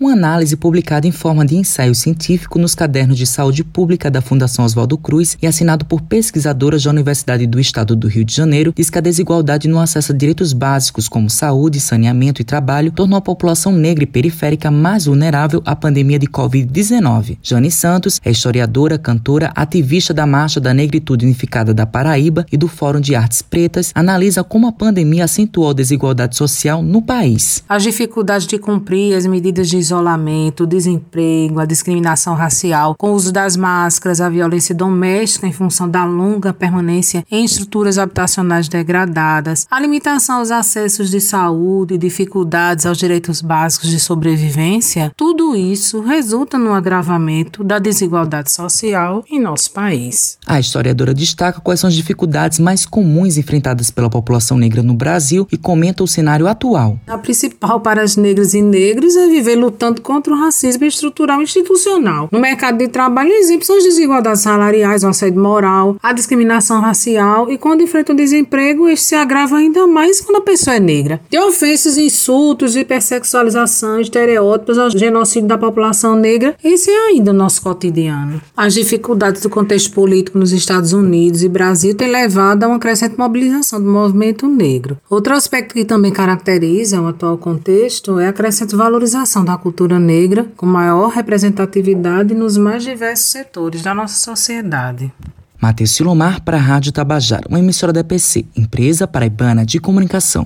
uma análise publicada em forma de ensaio científico nos cadernos de saúde pública da Fundação Oswaldo Cruz e assinado por pesquisadoras da Universidade do Estado do Rio de Janeiro, diz que a desigualdade no acesso a direitos básicos como saúde, saneamento e trabalho tornou a população negra e periférica mais vulnerável à pandemia de Covid-19. Jane Santos é historiadora, cantora, ativista da Marcha da Negritude Unificada da Paraíba e do Fórum de Artes Pretas, analisa como a pandemia acentuou a desigualdade social no país. As dificuldades de cumprir as medidas de isolamento, o desemprego, a discriminação racial, com o uso das máscaras, a violência doméstica em função da longa permanência em estruturas habitacionais degradadas, a limitação aos acessos de saúde, dificuldades aos direitos básicos de sobrevivência, tudo isso resulta no agravamento da desigualdade social em nosso país. A historiadora destaca quais são as dificuldades mais comuns enfrentadas pela população negra no Brasil e comenta o cenário atual. A principal para as negras e negros é viver lutando contra o racismo estrutural e institucional. No mercado de trabalho, são as desigualdades salariais, o assédio moral, a discriminação racial e quando enfrenta o desemprego, este se agrava ainda mais quando a pessoa é negra. De ofensas, insultos, hipersexualização, estereótipos ao genocídio da população negra, esse é ainda o nosso cotidiano. As dificuldades do contexto político nos Estados Unidos e Brasil têm levado a uma crescente mobilização do movimento negro. Outro aspecto que também caracteriza o atual contexto é a crescente valorização da cultura negra, com maior representatividade nos mais diversos setores da nossa sociedade. Matheus Silomar para a Rádio Tabajara, uma emissora da EPC, Empresa Paraibana de Comunicação.